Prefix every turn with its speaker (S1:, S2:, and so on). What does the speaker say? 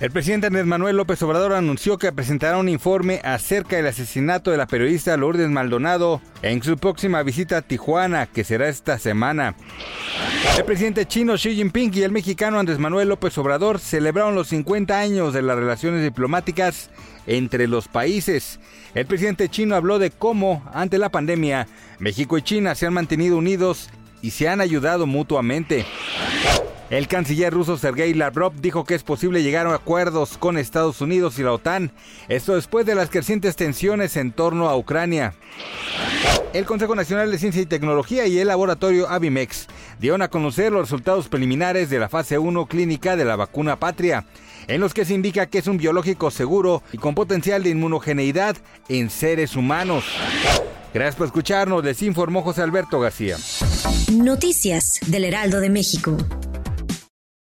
S1: El presidente Andrés Manuel López Obrador anunció que presentará un informe acerca del asesinato de la periodista Lourdes Maldonado en su próxima visita a Tijuana, que será esta semana. El presidente chino Xi Jinping y el mexicano Andrés Manuel López Obrador celebraron los 50 años de las relaciones diplomáticas entre los países. El presidente chino habló de cómo, ante la pandemia, México y China se han mantenido unidos y se han ayudado mutuamente. El canciller ruso Sergei Lavrov dijo que es posible llegar a acuerdos con Estados Unidos y la OTAN, esto después de las crecientes tensiones en torno a Ucrania. El Consejo Nacional de Ciencia y Tecnología y el laboratorio Avimex dieron a conocer los resultados preliminares de la fase 1 clínica de la vacuna Patria, en los que se indica que es un biológico seguro y con potencial de inmunogeneidad en seres humanos. Gracias por escucharnos, les informó José Alberto García.
S2: Noticias del Heraldo de México.